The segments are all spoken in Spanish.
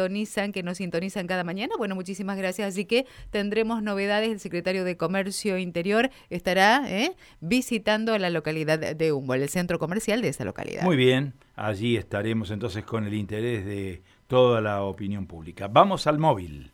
sintonizan, que nos sintonizan cada mañana. Bueno, muchísimas gracias. Así que tendremos novedades. El secretario de Comercio Interior estará ¿eh? visitando la localidad de Humboldt, el centro comercial de esa localidad. Muy bien, allí estaremos entonces con el interés de toda la opinión pública. Vamos al móvil.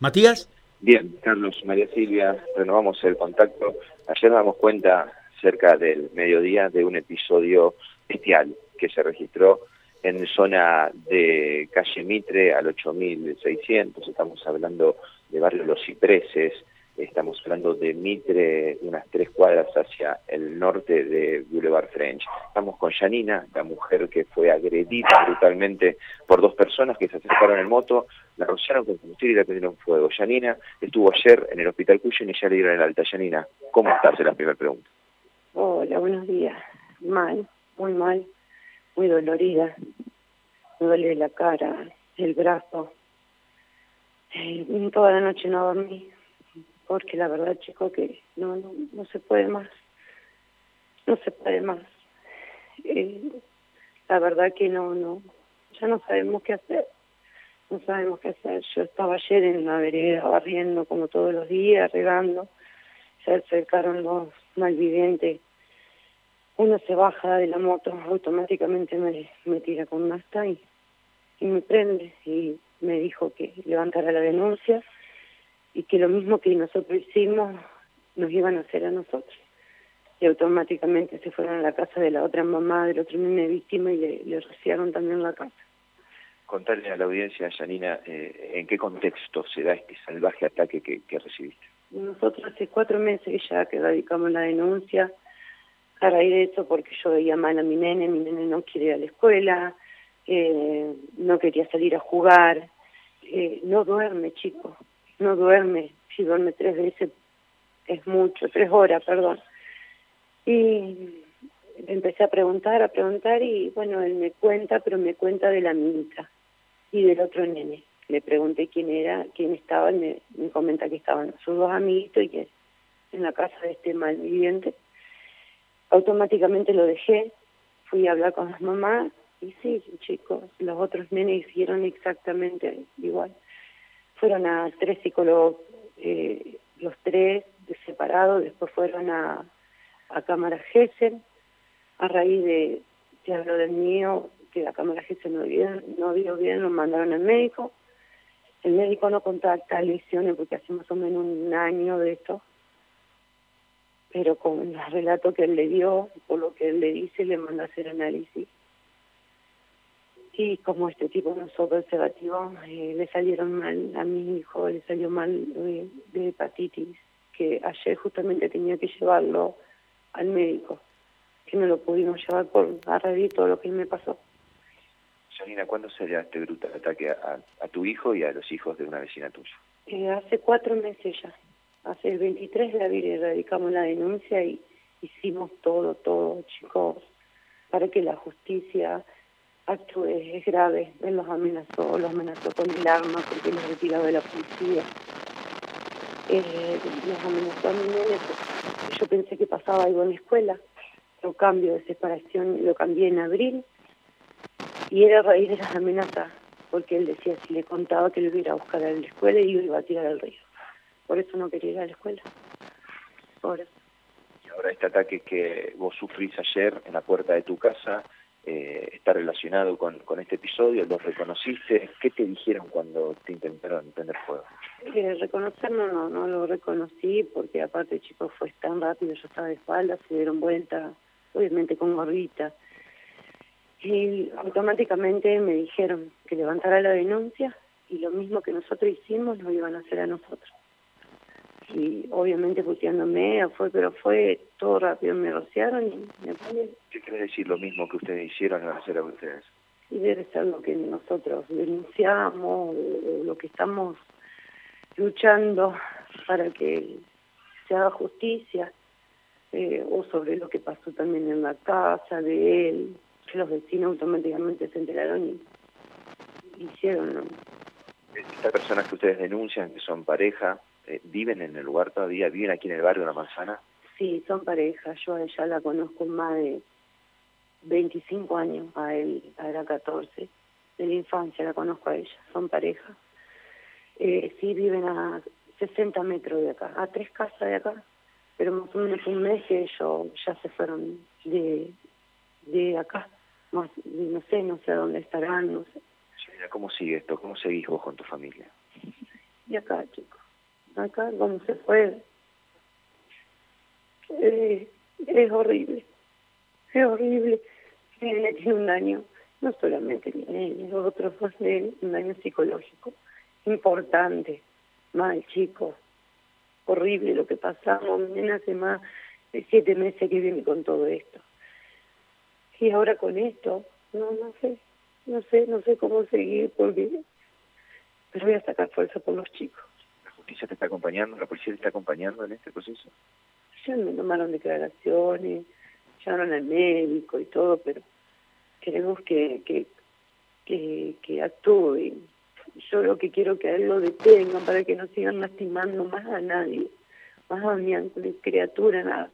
Matías. Bien, Carlos, María Silvia, renovamos el contacto. Ayer damos cuenta cerca del mediodía de un episodio bestial que se registró en zona de calle Mitre al 8600, estamos hablando de barrio Los Cipreses, estamos hablando de Mitre, unas tres cuadras hacia el norte de Boulevard French. Estamos con Janina, la mujer que fue agredida brutalmente por dos personas que se acercaron en moto, la rociaron con combustible y la prendieron fuego. Janina estuvo ayer en el hospital Cuyen y ya le dieron el alta. Janina, ¿cómo estás? Es la primera pregunta. Hola, buenos días. Mal, muy mal, muy dolorida. Me duele la cara, el brazo. Eh, toda la noche no dormí, porque la verdad, chico, que no, no, no se puede más. No se puede más. Eh, la verdad que no, no, ya no sabemos qué hacer. No sabemos qué hacer. Yo estaba ayer en la vereda barriendo como todos los días, regando. Se acercaron los malvivientes. Uno se baja de la moto, automáticamente me, me tira con nasta y, y me prende. Y me dijo que levantara la denuncia y que lo mismo que nosotros hicimos nos iban a hacer a nosotros. Y automáticamente se fueron a la casa de la otra mamá del otro nene víctima y le, le rociaron también la casa. Contarle a la audiencia, Janina, eh, en qué contexto se da este salvaje ataque que, que recibiste. Nosotros hace cuatro meses ya que radicamos la denuncia a raíz de eso porque yo veía mal a mi nene, mi nene no quiere ir a la escuela, eh, no quería salir a jugar, eh, no duerme, chico, no duerme, si duerme tres veces es mucho, tres horas, perdón. Y empecé a preguntar, a preguntar y bueno, él me cuenta, pero me cuenta de la minita y del otro nene. Le pregunté quién era, quién estaba, y me, me comenta que estaban sus dos amiguitos y que en la casa de este malviviente. Automáticamente lo dejé, fui a hablar con las mamás y sí, chicos, los otros nenes hicieron exactamente igual. Fueron a tres psicólogos, eh, los tres separados, después fueron a, a Cámara Gessen, a raíz de, te hablo del mío, que la Cámara Gessen no, vio, no vio bien, lo mandaron al médico, el médico no contacta lesiones porque hace más o menos un año de esto, pero con el relato que él le dio, por lo que él le dice, le manda a hacer análisis y como este tipo no usó preservativo, eh, le salieron mal a mi hijo, le salió mal de, de, hepatitis, que ayer justamente tenía que llevarlo al médico, que no lo pudimos llevar por a todo lo que me pasó. Janina, ¿cuándo se dio este brutal ataque a, a, tu hijo y a los hijos de una vecina tuya? Eh, hace cuatro meses ya. Hace el 23 de abril erradicamos la denuncia y hicimos todo, todo, chicos, para que la justicia acto es, grave, él los amenazó, los amenazó con el arma porque los retiró de la policía. Eh, los amenazó a mi nene, yo pensé que pasaba algo en la escuela, lo cambio de separación, lo cambié en abril, y era a raíz de las amenazas, porque él decía si le contaba que lo iba a buscar a la escuela y yo iba a tirar al río. Por eso no quería ir a la escuela. Ahora. Y ahora este ataque que vos sufrís ayer en la puerta de tu casa, eh, está relacionado con, con este episodio? ¿Los reconociste? ¿Qué te dijeron cuando te intentaron prender fuego? Eh, reconocerlo no, no lo reconocí porque aparte chicos fue tan rápido, yo estaba de espalda, se dieron vuelta, obviamente con gorrita. Y automáticamente me dijeron que levantara la denuncia y lo mismo que nosotros hicimos lo iban a hacer a nosotros y obviamente puteándome, fue, pero fue todo rápido, me rociaron y me ponen. ¿Qué quiere decir lo mismo que ustedes hicieron a hacer a ustedes? Y debe ser lo que nosotros denunciamos, lo que estamos luchando para que se haga justicia, eh, o sobre lo que pasó también en la casa de él, que los vecinos automáticamente se enteraron y hicieron. ¿no? Estas personas que ustedes denuncian, que son pareja, eh, viven en el lugar todavía, viven aquí en el barrio de La Manzana. Sí, son parejas, yo a ella la conozco más de 25 años, a él era 14, de la infancia, la conozco a ella, son pareja. Eh, sí viven a 60 metros de acá, a tres casas de acá, pero más o menos un mes que ellos ya se fueron de, de acá, más, no sé, no sé a dónde estarán, no sé. ¿Cómo sigue esto? ¿Cómo seguís vos con tu familia? Y acá, chicos, acá, ¿cómo se fue? Eh, es horrible, es horrible. Él tiene un daño, no solamente tiene otros dos un daño psicológico importante, mal chico, horrible lo que pasamos, mi nena hace más de siete meses que viene con todo esto. Y ahora con esto, no, no sé, no sé, no sé cómo seguir porque pero voy a sacar fuerza por los chicos. ¿La justicia te está acompañando? ¿La policía te está acompañando en este proceso? Ya me tomaron declaraciones, llamaron al médico y todo, pero queremos que, que, que, que actúen. Yo lo que quiero que a él lo detengan para que no sigan lastimando más a nadie, más a mi criatura, nada.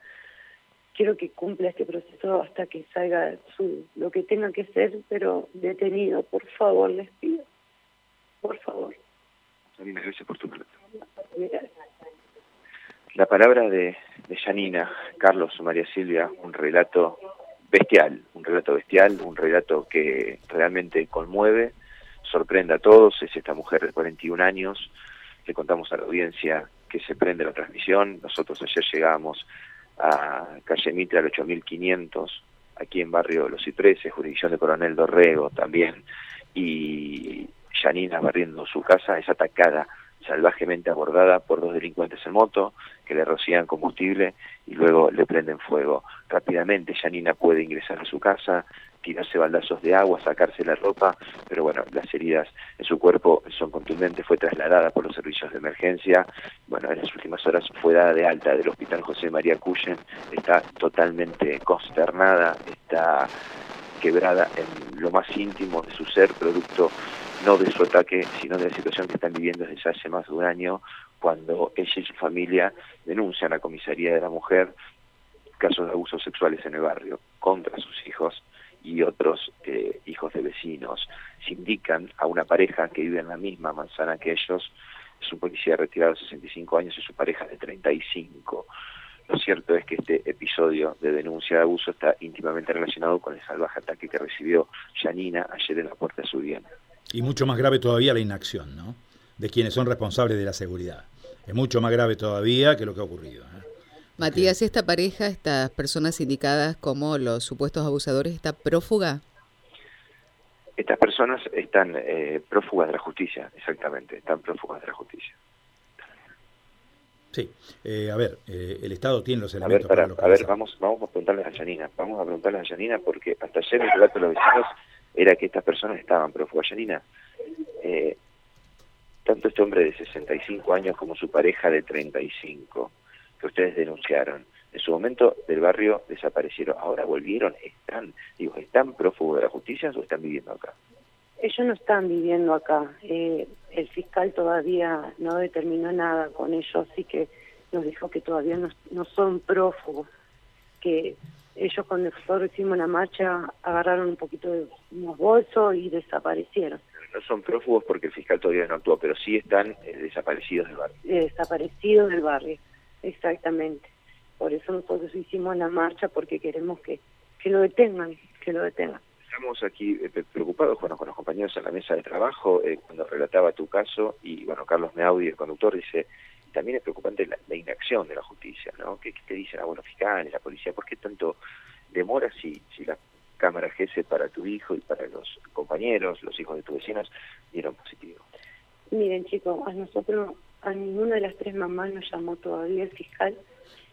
Quiero que cumpla este proceso hasta que salga su, lo que tenga que ser, pero detenido, por favor, les pido. Por favor. Gracias por tu relato. La palabra de, de Janina, Carlos, María Silvia, un relato bestial, un relato bestial, un relato que realmente conmueve, sorprende a todos, es esta mujer de 41 años, le contamos a la audiencia que se prende la transmisión, nosotros ayer llegamos a calle Mitre al 8500, aquí en barrio Los Cipreses, jurisdicción de Coronel Dorrego también, y Janina barriendo su casa es atacada salvajemente abordada por dos delincuentes en moto que le rocían combustible y luego le prenden fuego. Rápidamente Janina puede ingresar a su casa, tirarse baldazos de agua, sacarse la ropa, pero bueno, las heridas en su cuerpo son contundentes, fue trasladada por los servicios de emergencia, bueno, en las últimas horas fue dada de alta del Hospital José María Cuyen, está totalmente consternada, está quebrada en lo más íntimo de su ser, producto no de su ataque, sino de la situación que están viviendo desde hace más de un año, cuando ella y su familia denuncian a la comisaría de la mujer casos de abusos sexuales en el barrio contra sus hijos y otros eh, hijos de vecinos. Se indican a una pareja que vive en la misma manzana que ellos, es un policía retirado de 65 años y su pareja de 35. Lo cierto es que este episodio de denuncia de abuso está íntimamente relacionado con el salvaje ataque que recibió Janina ayer en la puerta de su bien. Y mucho más grave todavía la inacción, ¿no? De quienes son responsables de la seguridad. Es mucho más grave todavía que lo que ha ocurrido. ¿eh? Matías, ¿esta pareja, estas personas indicadas como los supuestos abusadores, está prófuga? Estas personas están eh, prófugas de la justicia, exactamente, están prófugas de la justicia. Sí, eh, a ver, eh, el Estado tiene los elementos a ver, para, A ver, vamos, vamos a preguntarles a Yanina, vamos a preguntarles a Yanina porque hasta ayer el relato de los vecinos era que estas personas estaban prófugas. Yanina, eh, tanto este hombre de 65 años como su pareja de 35, que ustedes denunciaron, en su momento del barrio desaparecieron, ahora volvieron, están, digo, ¿están prófugos de la justicia o están viviendo acá? Ellos no están viviendo acá. Eh, el fiscal todavía no determinó nada con ellos, así que nos dijo que todavía no, no son prófugos, que ellos cuando nosotros hicimos la marcha agarraron un poquito de unos bolsos y desaparecieron. No son prófugos porque el fiscal todavía no actuó, pero sí están eh, desaparecidos del barrio. desaparecidos del barrio, exactamente. Por eso nosotros hicimos la marcha porque queremos que, que lo detengan, que lo detengan. Estamos aquí eh, preocupados bueno, con los compañeros en la mesa de trabajo eh, cuando relataba tu caso y bueno, Carlos Meaudi, el conductor, dice también es preocupante la, inacción de la justicia, ¿no? ¿Qué, te dicen a buenos fiscales, la policía? ¿Por qué tanto demora si, si la cámara GESE para tu hijo y para los compañeros, los hijos de tus vecinos, dieron positivo? Miren, chicos, a nosotros, a ninguna de las tres mamás nos llamó todavía el fiscal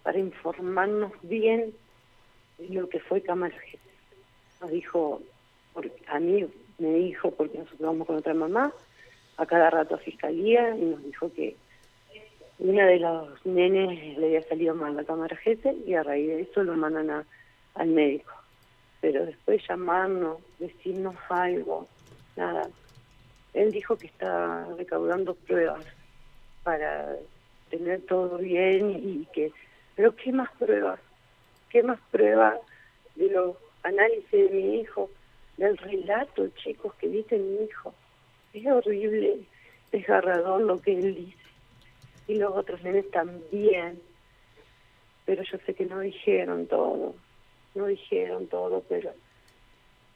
para informarnos bien lo que fue cámara GESE. Nos dijo, a mí me dijo, porque nosotros vamos con otra mamá, a cada rato a fiscalía, y nos dijo que una de los nenes le había salido mal la cámara GESE y a raíz de eso lo mandan al médico. Pero después llamarnos, decirnos algo, nada. Él dijo que está recaudando pruebas para tener todo bien y que... Pero ¿qué más pruebas? ¿Qué más pruebas de lo análisis de mi hijo, del relato, chicos, que dice mi hijo. Es horrible, desgarrador lo que él dice. Y los otros nenes también. Pero yo sé que no dijeron todo, no dijeron todo, pero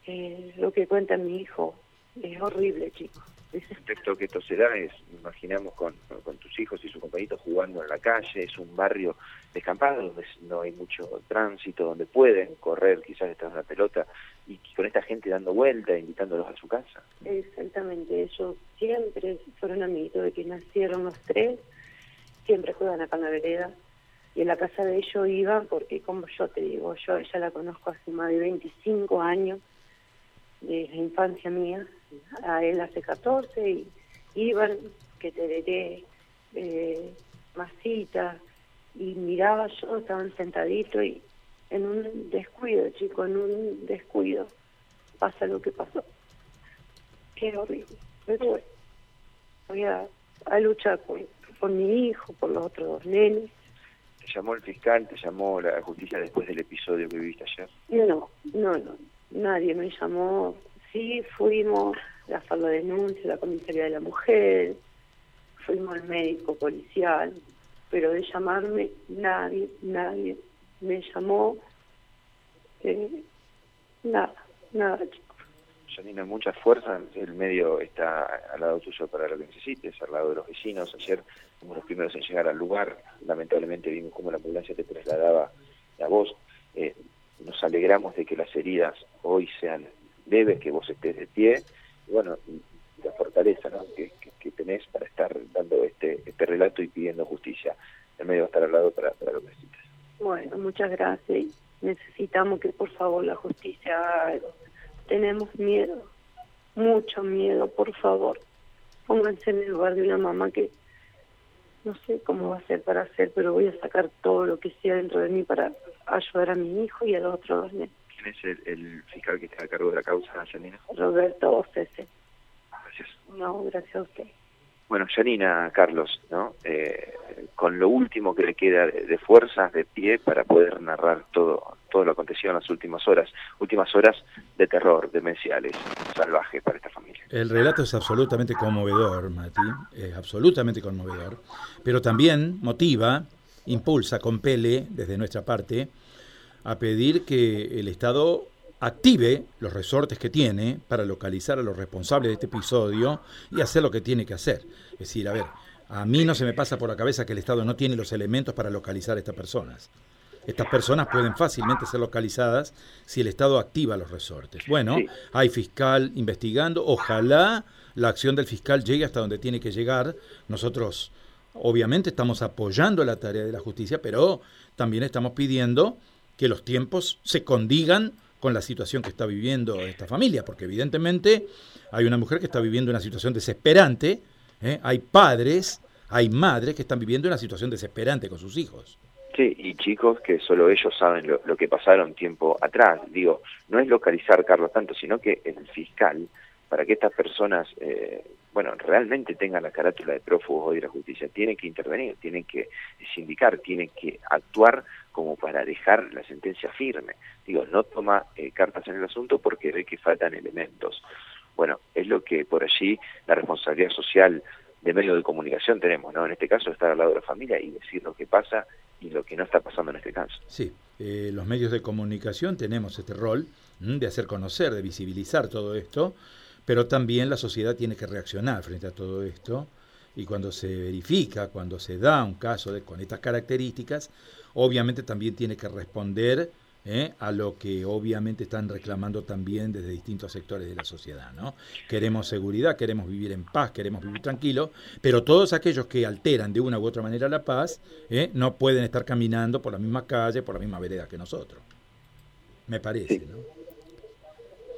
eh, lo que cuenta mi hijo es horrible, chicos. El texto que esto se da es, imaginamos con, con tus hijos y sus compañitos jugando en la calle, es un barrio descampado donde no hay mucho tránsito, donde pueden correr quizás detrás de la pelota y con esta gente dando vuelta, invitándolos a su casa. Exactamente, ellos siempre fueron amiguitos de que nacieron los tres, siempre juegan acá en la vereda y en la casa de ellos iban porque como yo te digo, yo ella la conozco hace más de 25 años, de la infancia mía, a él hace 14 y iban, que te diré, eh, masitas, y miraba yo, estaban sentaditos y en un descuido, chico, en un descuido pasa lo que pasó. Qué horrible. Pero bueno, voy a, luchar por, por mi hijo, por los otros dos nenes. ¿Te llamó el fiscal, te llamó la justicia después del episodio que viviste ayer? No, no, no. Nadie me llamó. Sí, fuimos a hacer la denuncia, la comisaría de la mujer, fuimos al médico policial, pero de llamarme nadie, nadie me llamó, eh, nada, nada. Janina, mucha fuerza, el medio está al lado tuyo para lo que necesites, al lado de los vecinos. Ayer fuimos los primeros en llegar al lugar, lamentablemente vimos cómo la ambulancia te trasladaba a vos. Eh, nos alegramos de que las heridas hoy sean leves, que vos estés de pie, y bueno, la fortaleza que, tenés para estar dando este, este relato y pidiendo justicia. El medio va a estar al lado para, para lo que necesites. Bueno, muchas gracias. Necesitamos que por favor la justicia haga. Tenemos miedo, mucho miedo, por favor. Pónganse en el lugar de una mamá que no sé cómo va a ser para hacer, pero voy a sacar todo lo que sea dentro de mí para ayudar a mi hijo y a los otros dos ¿Quién es el, fiscal que está a cargo de la causa, Janina? Roberto Ocese. Gracias. No, gracias a usted. Bueno, Janina, Carlos, ¿no? Eh, con lo último que le queda de, fuerzas, de pie, para poder narrar todo, todo lo acontecido en las últimas horas, últimas horas de terror, demenciales, salvaje para esta familia. El relato es absolutamente conmovedor, Mati, es absolutamente conmovedor, pero también motiva, impulsa, compele desde nuestra parte a pedir que el Estado active los resortes que tiene para localizar a los responsables de este episodio y hacer lo que tiene que hacer. Es decir, a ver, a mí no se me pasa por la cabeza que el Estado no tiene los elementos para localizar a estas personas. Estas personas pueden fácilmente ser localizadas si el Estado activa los resortes. Bueno, hay fiscal investigando, ojalá la acción del fiscal llegue hasta donde tiene que llegar. Nosotros obviamente estamos apoyando la tarea de la justicia, pero también estamos pidiendo que los tiempos se condigan con la situación que está viviendo esta familia, porque evidentemente hay una mujer que está viviendo una situación desesperante, ¿eh? hay padres, hay madres que están viviendo una situación desesperante con sus hijos. Sí, y chicos que solo ellos saben lo, que pasaron tiempo atrás. Digo, no es localizar, Carlos, tanto, sino que el fiscal, para que estas personas, eh, bueno, realmente tengan la carátula de prófugos hoy de la justicia, tiene que intervenir, tiene que sindicar, tiene que actuar como para dejar la sentencia firme. Digo, no toma eh, cartas en el asunto porque ve que faltan elementos. Bueno, es lo que por allí la responsabilidad social de medios de comunicación tenemos, ¿no? En este caso, estar al lado de la familia y decir lo que pasa y lo que no está pasando en este caso. Sí, eh, los medios de comunicación tenemos este rol de hacer conocer, de visibilizar todo esto, pero también la sociedad tiene que reaccionar frente a todo esto y cuando se verifica, cuando se da un caso de, con estas características, obviamente también tiene que responder ¿eh? a lo que obviamente están reclamando también desde distintos sectores de la sociedad. ¿no? Queremos seguridad, queremos vivir en paz, queremos vivir tranquilo, pero todos aquellos que alteran de una u otra manera la paz ¿eh? no pueden estar caminando por la misma calle, por la misma vereda que nosotros. Me parece, sí. ¿no?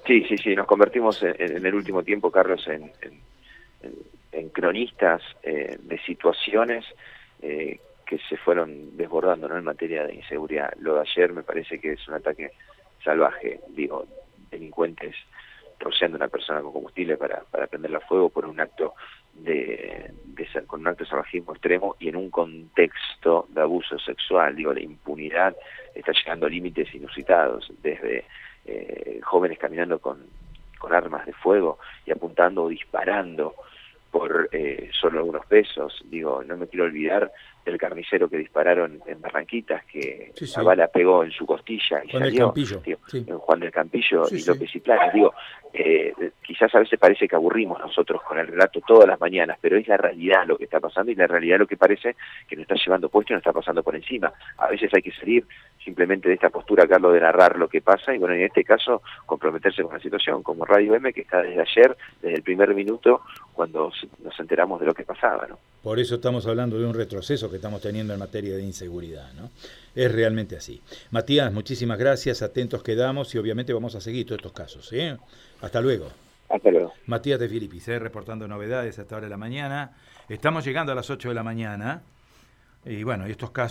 Sí, sí, sí, nos convertimos en, el último tiempo, Carlos, en, en, cronistas eh, de situaciones eh, que se fueron desbordando ¿no? en materia de inseguridad. Lo de ayer me parece que es un ataque salvaje, digo, delincuentes rociando a una persona con combustible para, para prenderla a fuego por un acto de, de, con un acto de salvajismo extremo y en un contexto de abuso sexual, digo, la impunidad está llegando a límites inusitados, desde eh, jóvenes caminando con, con armas de fuego y apuntando o disparando por eh, solo algunos pesos. Digo, no me quiero olvidar del carnicero que dispararon en Barranquitas, que la bala pegó en su costilla y Juan salió. Del Campillo. Juan del Campillo y López y Planes. Digo, eh, quizás a veces parece que aburrimos nosotros con el relato todas las mañanas, pero es la realidad lo que está pasando y la realidad lo que parece que nos está llevando puesto y nos está pasando por encima. A veces hay que salir simplemente de esta postura, Carlos, de narrar lo que pasa y bueno, en este caso comprometerse con la situación, como Radio M, que está desde ayer, desde el primer minuto, cuando nos enteramos de lo que pasaba, ¿no? Por eso estamos hablando de un retroceso que estamos teniendo en materia de inseguridad, ¿no? Es realmente así. Matías, muchísimas gracias, atentos quedamos y obviamente vamos a seguir todos estos casos, ¿eh? Hasta luego. Hasta luego. Matías de Filipis, ¿eh? reportando novedades hasta ahora de la mañana. Estamos llegando a las 8 de la mañana y bueno, y estos casos